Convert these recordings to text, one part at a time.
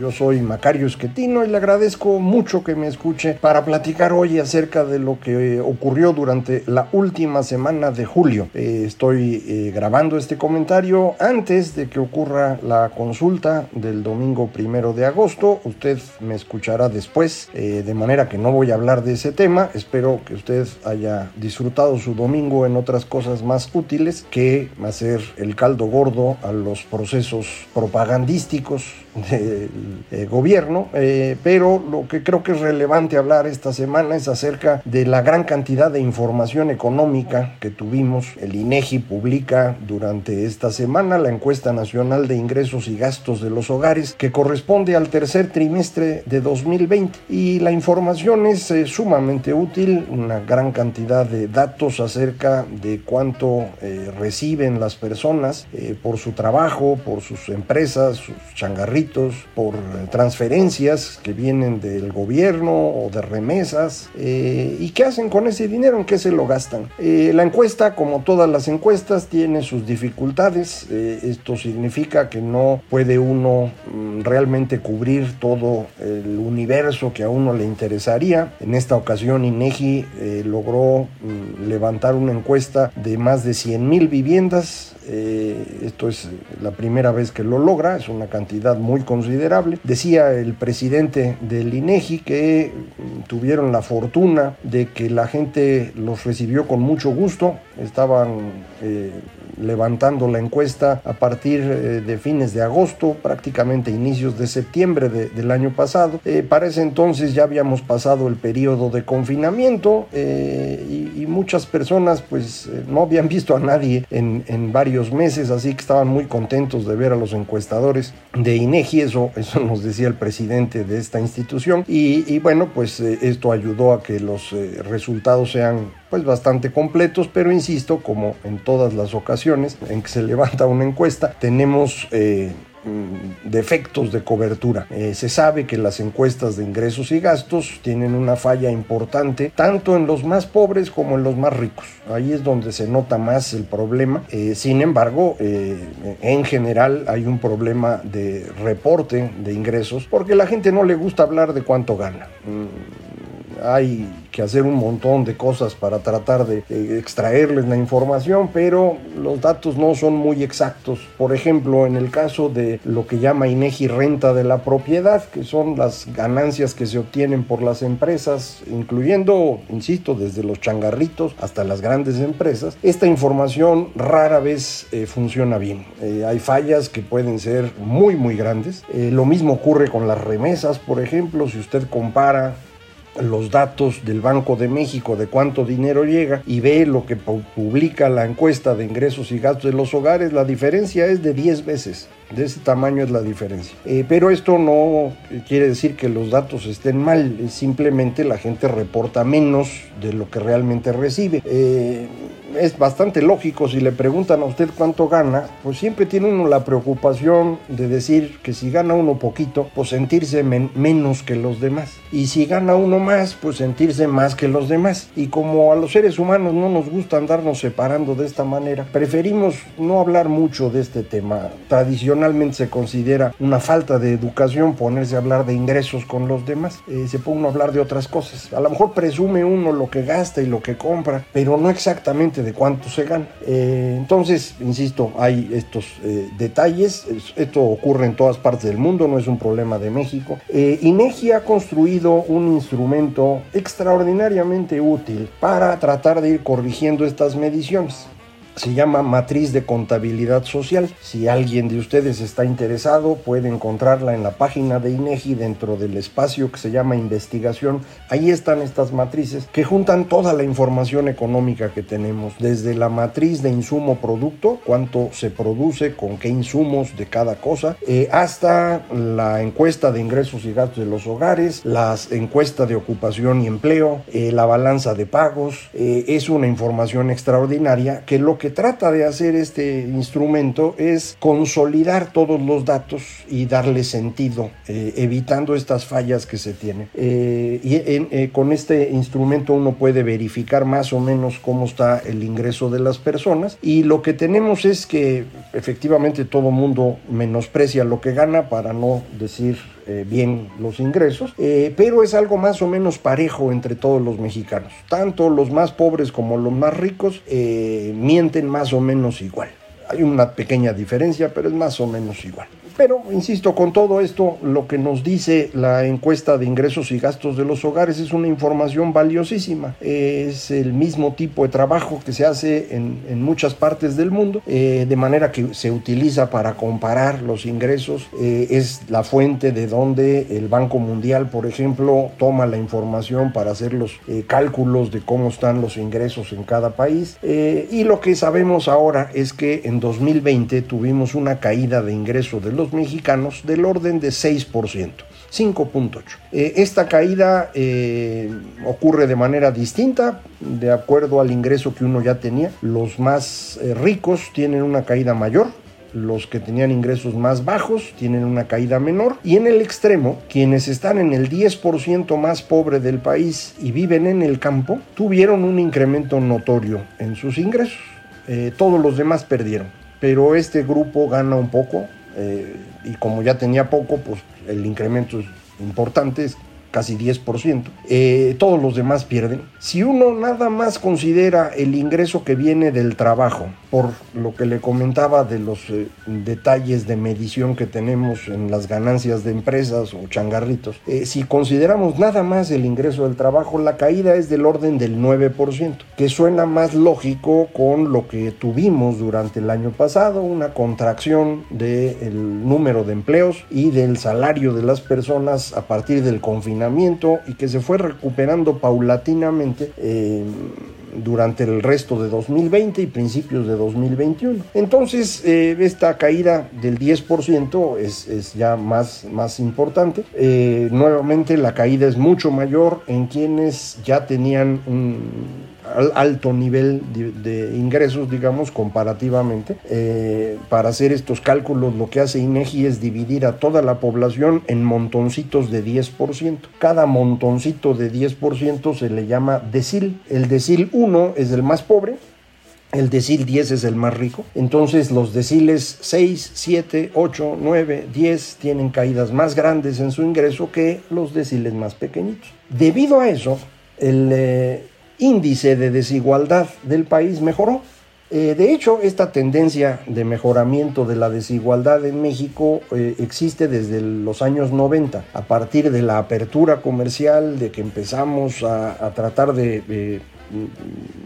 Yo soy Macario Esquetino y le agradezco mucho que me escuche para platicar hoy acerca de lo que ocurrió durante la última semana de julio. Eh, estoy eh, grabando este comentario antes de que ocurra la consulta del domingo primero de agosto. Usted me escuchará después, eh, de manera que no voy a hablar de ese tema. Espero que usted haya disfrutado su domingo en otras cosas más útiles que hacer el caldo gordo a los procesos propagandísticos del eh, gobierno, eh, pero lo que creo que es relevante hablar esta semana es acerca de la gran cantidad de información económica que tuvimos. El INEGI publica durante esta semana la encuesta nacional de ingresos y gastos de los hogares que corresponde al tercer trimestre de 2020 y la información es eh, sumamente útil, una gran cantidad de datos acerca de cuánto reciben las personas por su trabajo, por sus empresas, sus por transferencias que vienen del gobierno o de remesas. Eh, ¿Y qué hacen con ese dinero? ¿En qué se lo gastan? Eh, la encuesta, como todas las encuestas, tiene sus dificultades. Eh, esto significa que no puede uno mm, realmente cubrir todo el universo que a uno le interesaría. En esta ocasión INEGI logró mm, levantar una encuesta de más de 100 mil viviendas. esto es la primera vez que lo logra, es una cantidad muy considerable. Decía el presidente del INEGI que mm, tuvieron la fortuna de que la gente los recibió con mucho gusto, estaban eh, levantando la encuesta a partir eh, de fines de agosto, prácticamente inicios de septiembre del año pasado. Eh, para ese entonces ya habíamos pasado el periodo de confinamiento y, muchas personas pues no habían visto a nadie en, en, varios meses, así que estaban muy contentos de ver a los encuestadores de INEGI, eso, eso nos decía el presidente de esta institución. Y, bueno pues esto ayudó a que los resultados sean pues bastante completos, pero insisto, como en todas las ocasiones en que se levanta una encuesta, tenemos... Eh, defectos de cobertura. Eh, se sabe que las encuestas de ingresos y gastos tienen una falla importante tanto en los más pobres como en los más ricos. Ahí es donde se nota más el problema. Eh, sin embargo, en general hay un problema de reporte de ingresos porque la gente no le gusta hablar de cuánto gana. Mm, hay que hacer un montón de cosas para tratar de, extraerles la información, pero los datos no son muy exactos. Por ejemplo, en el caso de lo que llama INEGI renta de la propiedad, que son las ganancias que se obtienen por las empresas, incluyendo, insisto, desde los changarritos hasta las grandes empresas, esta información rara vez eh, funciona bien. Eh, hay fallas que pueden ser muy, muy grandes. Eh, lo mismo ocurre con las remesas, por ejemplo, si usted compara los datos del Banco de México de cuánto dinero llega y ve lo que publica la encuesta de ingresos y gastos de los hogares, la diferencia es de 10 veces. De ese tamaño es la diferencia. Eh, pero esto no quiere decir que los datos estén mal, simplemente la gente reporta menos de lo que realmente recibe. Eh, es bastante lógico, si le preguntan a usted cuánto gana, pues siempre tiene uno la preocupación de decir que si gana uno poquito, pues sentirse menos que los demás. Y si gana uno más, pues sentirse más que los demás. Y como a los seres humanos no nos gusta andarnos separando de esta manera, preferimos no hablar mucho de este tema. Tradicionalmente se considera una falta de educación ponerse a hablar de ingresos con los demás. Eh, se pone uno a hablar de otras cosas. A lo mejor presume uno lo que gasta y lo que compra, pero no exactamente de cuánto se gana. Eh, entonces, insisto, hay estos eh, detalles. Esto ocurre en todas partes del mundo, no es un problema de México. Eh, INEGI ha construido un instrumento extraordinariamente útil para tratar de ir corrigiendo estas mediciones se llama Matriz de Contabilidad Social. Si alguien de ustedes está interesado, puede encontrarla en la página de INEGI dentro del espacio que se llama Investigación. Ahí están estas matrices que juntan toda la información económica que tenemos, desde la matriz de insumo producto, cuánto se produce, con qué insumos de cada cosa, eh, hasta la encuesta de ingresos y gastos de los hogares, las encuestas de ocupación y empleo, eh, la balanza de pagos. Eh, es una información extraordinaria que lo que trata de hacer este instrumento es consolidar todos los datos y darle sentido, eh, evitando estas fallas que se tienen. Eh, y eh, con este instrumento uno puede verificar más o menos cómo está el ingreso de las personas y lo que tenemos es que efectivamente todo mundo menosprecia lo que gana para no decir bien los ingresos, pero es algo más o menos parejo entre todos los mexicanos. Tanto los más pobres como los más ricos mienten más o menos igual. Hay una pequeña diferencia, pero es más o menos igual. Pero, insisto, con todo esto, lo que nos dice la encuesta de ingresos y gastos de los hogares es una información valiosísima. Es el mismo tipo de trabajo que se hace en, muchas partes del mundo, eh, de manera que se utiliza para comparar los ingresos. Eh, es la fuente de donde el Banco Mundial, por ejemplo, toma la información para hacer los eh, cálculos de cómo están los ingresos en cada país. y lo que sabemos ahora es que en 2020 tuvimos una caída de ingresos de los mexicanos del orden de 6%. 5.8. Eh, esta caída eh, ocurre de manera distinta, de acuerdo al ingreso que uno ya tenía. Los más eh, ricos tienen una caída mayor, los que tenían ingresos más bajos tienen una caída menor y en el extremo, quienes están en el 10% más pobre del país y viven en el campo, tuvieron un incremento notorio en sus ingresos. todos los demás perdieron, pero este grupo gana un poco, eh, y como ya tenía poco, pues el incremento es importante, casi 10%. Eh, todos los demás pierden. Si uno nada más considera el ingreso que viene del trabajo, por lo que le comentaba de los eh, detalles de medición que tenemos en las ganancias de empresas o changarritos, eh, si consideramos nada más el ingreso del trabajo, la caída es del orden del 9%, que suena más lógico con lo que tuvimos durante el año pasado, una contracción del número de empleos y del salario de las personas a partir del confinamiento y que se fue recuperando paulatinamente. Eh, durante el resto de 2020 y principios de 2021. Entonces, eh, esta caída del 10% es, es, ya más, más importante. Eh, nuevamente, la caída es mucho mayor en quienes ya tenían un alto nivel de, ingresos, digamos, comparativamente. Eh, para hacer estos cálculos, lo que hace INEGI es dividir a toda la población en montoncitos de 10%. Cada montoncito de 10% se le llama decil. El decil 1 es el más pobre, el decil 10 es el más rico. Entonces los deciles 6, 7, 8, 9, 10 tienen caídas más grandes en su ingreso que los deciles más pequeñitos. Debido a eso, el, eh, índice de desigualdad del país mejoró. Eh, de hecho, esta tendencia de mejoramiento de la desigualdad en México eh, existe desde los años 90, a partir de la apertura comercial, de que empezamos a, tratar de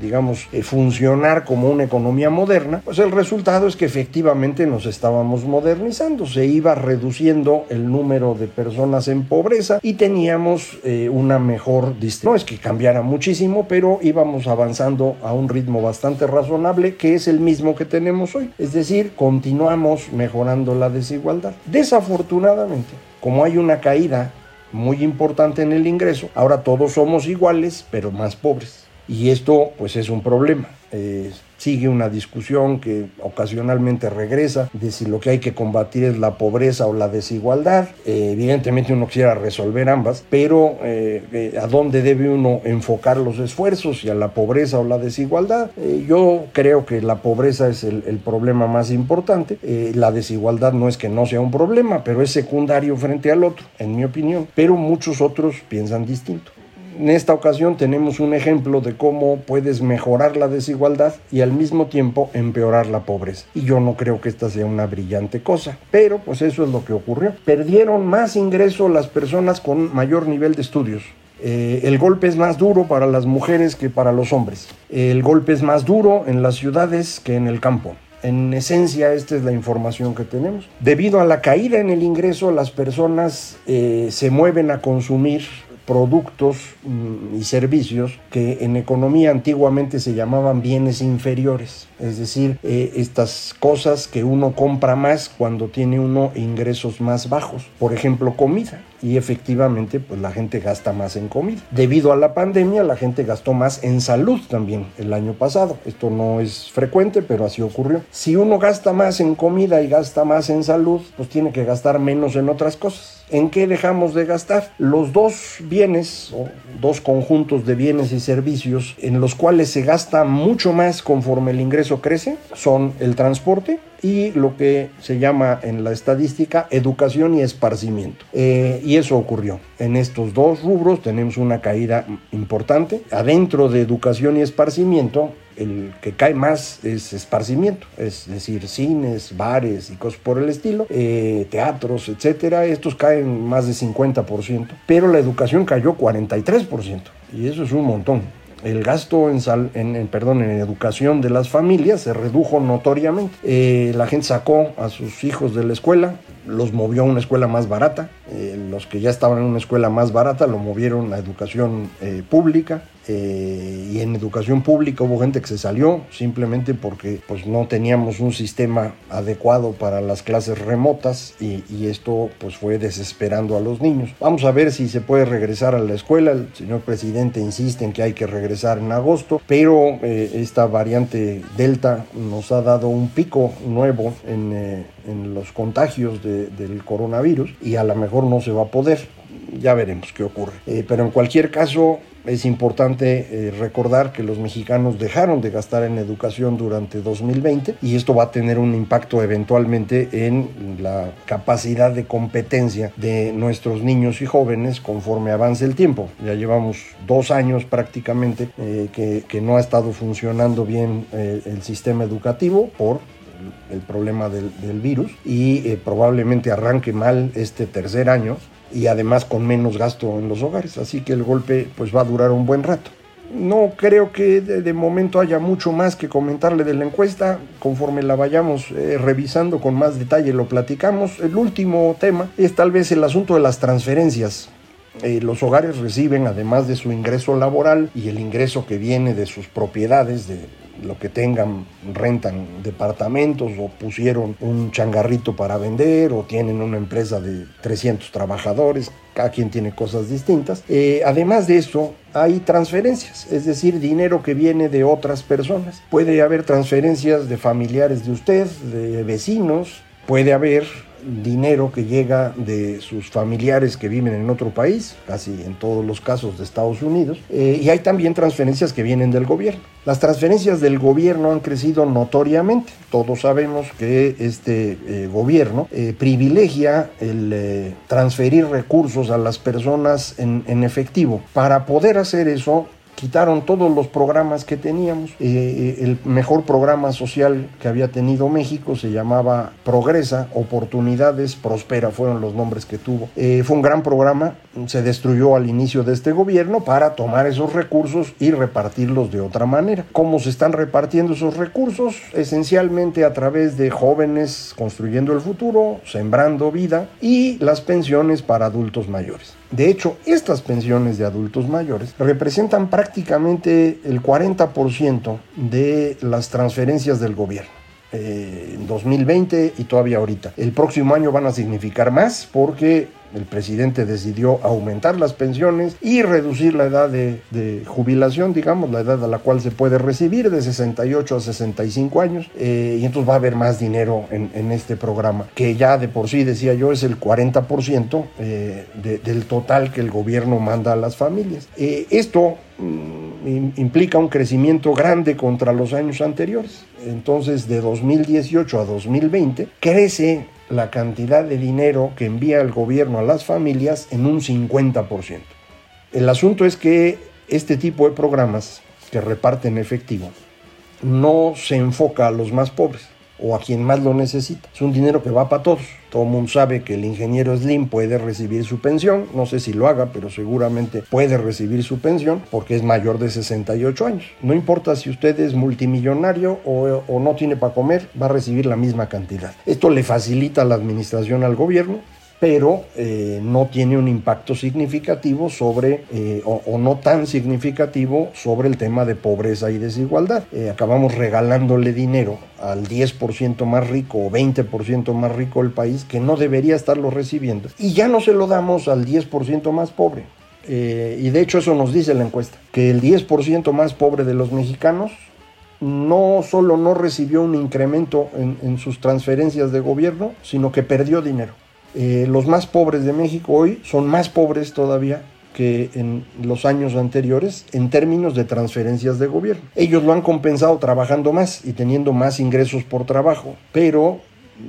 digamos, eh, funcionar como una economía moderna, pues el resultado es que efectivamente nos estábamos modernizando, se iba reduciendo el número de personas en pobreza y teníamos eh, una mejor distribución. No es que cambiara muchísimo, pero íbamos avanzando a un ritmo bastante razonable que es el mismo que tenemos hoy. Es decir, continuamos mejorando la desigualdad. Desafortunadamente, como hay una caída muy importante en el ingreso, ahora todos somos iguales, pero más pobres. Y esto pues es un problema. Eh, sigue una discusión que ocasionalmente regresa de si lo que hay que combatir es la pobreza o la desigualdad. Eh, evidentemente uno quisiera resolver ambas, pero eh, ¿a dónde debe uno enfocar los esfuerzos? ¿Y a la pobreza o la desigualdad? yo creo que la pobreza es el, el problema más importante. la desigualdad no es que no sea un problema, pero es secundario frente al otro, en mi opinión. Pero muchos otros piensan distinto En esta ocasión tenemos un ejemplo de cómo puedes mejorar la desigualdad y al mismo tiempo empeorar la pobreza. Y yo no creo que esta sea una brillante cosa, pero pues eso es lo que ocurrió. Perdieron más ingreso las personas con mayor nivel de estudios. Eh, el golpe es más duro para las mujeres que para los hombres. El golpe es más duro en las ciudades que en el campo. En esencia, esta es la información que tenemos. Debido a la caída en el ingreso, las personas eh, se mueven a consumir productos mm, y servicios que en economía antiguamente se llamaban bienes inferiores, es decir, eh, estas cosas que uno compra más cuando tiene uno ingresos más bajos, por ejemplo comida, y efectivamente pues la gente gasta más en comida. Debido a la pandemia la gente gastó más en salud también el año pasado, esto no es frecuente pero así ocurrió. Si uno gasta más en comida y gasta más en salud, pues tiene que gastar menos en otras cosas. ¿En qué dejamos de gastar? Los dos bienes o dos conjuntos de bienes y servicios en los cuales se gasta mucho más conforme el ingreso crece son el transporte y lo que se llama en la estadística educación y esparcimiento. Eh, y eso ocurrió. En estos dos rubros tenemos una caída importante. Adentro de educación y esparcimiento el que cae más es esparcimiento, es decir, cines, bares y cosas por el estilo, eh, teatros, etcétera. Estos caen más de 50%, pero la educación cayó 43%, y eso es un montón. El gasto en, sal, en, perdón, en educación de las familias se redujo notoriamente. Eh, la gente sacó a sus hijos de la escuela, los movió a una escuela más barata. Eh, los que ya estaban en una escuela más barata lo movieron a educación pública. Eh, y en educación pública hubo gente que se salió simplemente porque pues, no teníamos un sistema adecuado para las clases remotas y, esto pues, fue desesperando a los niños. Vamos a ver si se puede regresar a la escuela. El señor presidente insiste en que hay que regresar en agosto, pero eh, esta variante Delta nos ha dado un pico nuevo en, eh, en los contagios del coronavirus y a lo mejor no se va a poder ya veremos qué ocurre. pero en cualquier caso, es importante eh, recordar que los mexicanos dejaron de gastar en educación durante 2020 y esto va a tener un impacto eventualmente en la capacidad de competencia de nuestros niños y jóvenes conforme avance el tiempo. Ya llevamos dos años prácticamente eh, que, no ha estado funcionando bien eh, el sistema educativo por el problema del, virus y probablemente arranque mal este tercer año y además con menos gasto en los hogares. Así que el golpe pues va a durar un buen rato. No creo que de, momento haya mucho más que comentarle de la encuesta. Conforme la vayamos eh, revisando con más detalle lo platicamos. El último tema es tal vez el asunto de las transferencias. Eh, los hogares reciben, además de su ingreso laboral y el ingreso que viene de sus propiedades, de lo que tengan, rentan departamentos o pusieron un changarrito para vender o tienen una empresa de 300 trabajadores, cada quien tiene cosas distintas. Eh, además de eso, hay transferencias, es decir, dinero que viene de otras personas. Puede haber transferencias de familiares de usted, de vecinos, puede haber dinero que llega de sus familiares que viven en otro país, casi en todos los casos de Estados Unidos, eh, y hay también transferencias que vienen del gobierno. Las transferencias del gobierno han crecido notoriamente. Todos sabemos que este eh, gobierno eh, privilegia el transferir recursos a las personas en, en efectivo. Para poder hacer eso, quitaron todos los programas que teníamos. Eh, eh, el mejor programa social que había tenido México se llamaba Progresa, Oportunidades, Prospera, fueron los nombres que tuvo. Eh, fue un gran programa, se destruyó al inicio de este gobierno para tomar esos recursos y repartirlos de otra manera. ¿Cómo se están repartiendo esos recursos? Esencialmente a través de jóvenes construyendo el futuro, sembrando vida y las pensiones para adultos mayores. De hecho, estas pensiones de adultos mayores representan prácticamente el 40% de las transferencias del gobierno. Eh, en 2020 y todavía ahorita. El próximo año van a significar más porque el presidente decidió aumentar las pensiones y reducir la edad de, jubilación, digamos, la edad a la cual se puede recibir de 68 a 65 años. Eh, y entonces va a haber más dinero en, este programa, que ya de por sí, decía yo, es el 40% eh, del total que el gobierno manda a las familias. Eh, esto mm, implica un crecimiento grande contra los años anteriores. Entonces, de 2018 a 2020, crece la cantidad de dinero que envía el gobierno a las familias en un 50%. El asunto es que este tipo de programas que reparten efectivo no se enfoca a los más pobres o a quien más lo necesita. Es un dinero que va para todos. Todo el mundo sabe que el ingeniero Slim puede recibir su pensión, no sé si lo haga, pero seguramente puede recibir su pensión porque es mayor de 68 años. No importa si usted es multimillonario o, o no tiene para comer, va a recibir la misma cantidad. Esto le facilita la administración al gobierno, pero eh, no tiene un impacto significativo sobre, eh, o, no tan significativo sobre el tema de pobreza y desigualdad. Eh, acabamos regalándole dinero al 10% más rico o 20% más rico del país que no debería estarlo recibiendo. Y ya no se lo damos al 10% más pobre. y de hecho eso nos dice la encuesta, que el 10% más pobre de los mexicanos no solo no recibió un incremento en, en sus transferencias de gobierno, sino que perdió dinero. Eh, los más pobres de México hoy son más pobres todavía que en los años anteriores en términos de transferencias de gobierno. Ellos lo han compensado trabajando más y teniendo más ingresos por trabajo, pero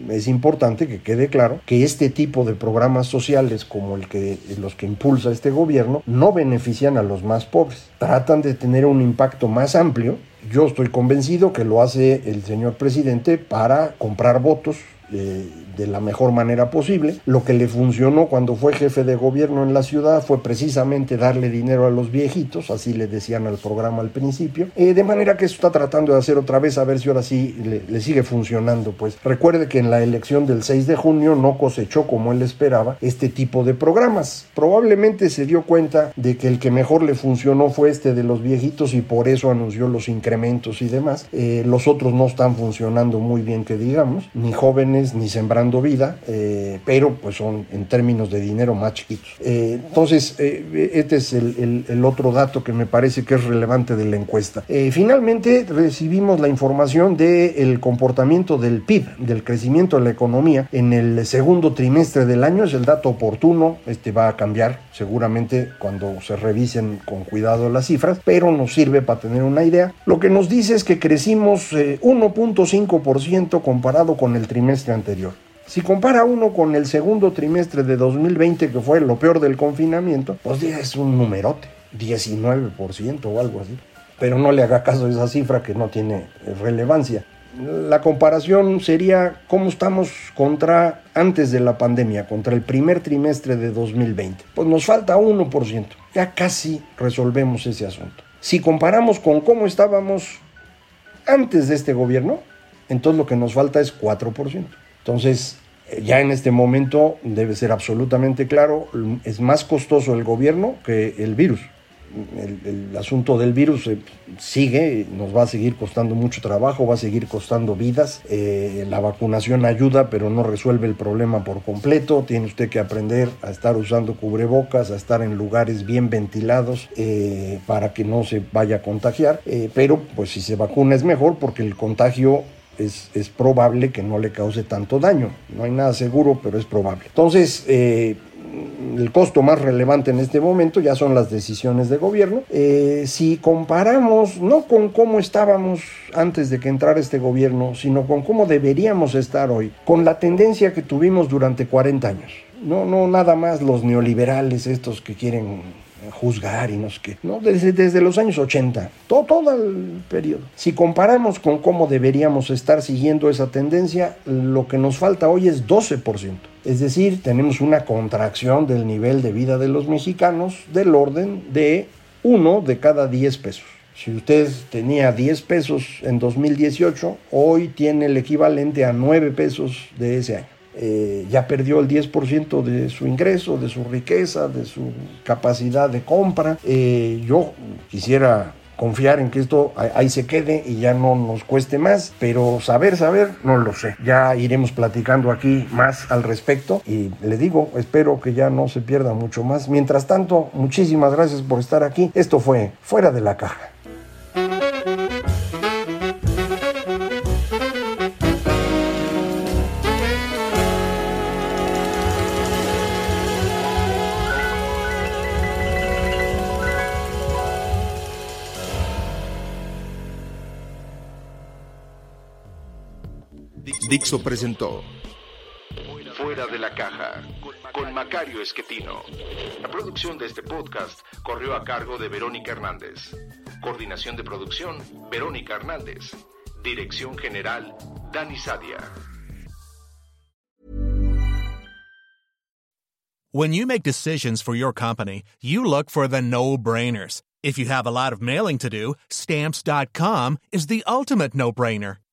es importante que quede claro que este tipo de programas sociales como el que los que impulsa este gobierno no benefician a los más pobres. Tratan de tener un impacto más amplio. Yo estoy convencido que lo hace el señor presidente para comprar votos eh, de la mejor manera posible. Lo que le funcionó cuando fue jefe de gobierno en la ciudad fue precisamente darle dinero a los viejitos, así le decían al programa al principio, eh, de manera que eso está tratando de hacer otra vez a ver si ahora sí le, sigue funcionando. Pues recuerde que en la elección del 6 de junio no cosechó como él esperaba este tipo de programas. Probablemente se dio cuenta de que el que mejor le funcionó fue este de los viejitos y por eso anunció los incrementos y demás. Eh, los otros no están funcionando muy bien que digamos, ni jóvenes ni sembrando vida, eh, pero pues son en términos de dinero más chiquitos. Eh, entonces, eh, este es el, el, el, otro dato que me parece que es relevante de la encuesta. finalmente, recibimos la información del comportamiento del PIB, del crecimiento de la economía en el segundo trimestre del año. Es el dato oportuno, este va a cambiar seguramente cuando se revisen con cuidado las cifras, pero nos sirve para tener una idea. Lo que nos dice es que crecimos 1.5% comparado con el trimestre anterior. Si compara uno con el segundo trimestre de 2020, que fue lo peor del confinamiento, pues es un numerote, 19% o algo así. Pero no le haga caso a esa cifra que no tiene relevancia. La comparación sería cómo estamos contra antes de la pandemia, contra el primer trimestre de 2020. Pues nos falta 1%. Ya casi resolvemos ese asunto. Si comparamos con cómo estábamos antes de este gobierno, entonces lo que nos falta es 4%. Entonces, ya en este momento debe ser absolutamente claro, es más costoso el gobierno que el virus. El, asunto del virus sigue, nos va a seguir costando mucho trabajo, va a seguir costando vidas. Eh, la vacunación ayuda, pero no resuelve el problema por completo. Tiene usted que aprender a estar usando cubrebocas, a estar en lugares bien ventilados eh, para que no se vaya a contagiar. Eh, pero pues si se vacuna es mejor porque el contagio es, es, probable que no le cause tanto daño. No hay nada seguro, pero es probable. Entonces, eh, el costo más relevante en este momento ya son las decisiones de gobierno. Eh, si comparamos no con cómo estábamos antes de que entrara este gobierno, sino con cómo deberíamos estar hoy, con la tendencia que tuvimos durante 40 años. No, no nada más los neoliberales estos que quieren juzgar y no sé qué, ¿no? Desde, desde los años 80, todo, todo el periodo. Si comparamos con cómo deberíamos estar siguiendo esa tendencia, lo que nos falta hoy es 12%. Es decir, tenemos una contracción del nivel de vida de los mexicanos del orden de uno de cada 10 pesos. Si usted tenía 10 pesos en 2018, hoy tiene el equivalente a 9 pesos de ese año eh, ya perdió el 10% de su ingreso, de su riqueza, de su capacidad de compra. Eh, yo quisiera confiar en que esto ahí se quede y ya no nos cueste más, pero saber, saber, no lo sé. Ya iremos platicando aquí más al respecto y le digo, espero que ya no se pierda mucho más. Mientras tanto, muchísimas gracias por estar aquí. Esto fue Fuera de la Caja. Dixo presentó Fuera de la caja con Macario Esquetino. La producción de este podcast corrió a cargo de Verónica Hernández. Coordinación de producción, Verónica Hernández. Dirección General, Dani Sadia. When you make decisions for your company, you look for the no-brainers. If you have a lot of mailing to do, stamps.com is the ultimate no-brainer.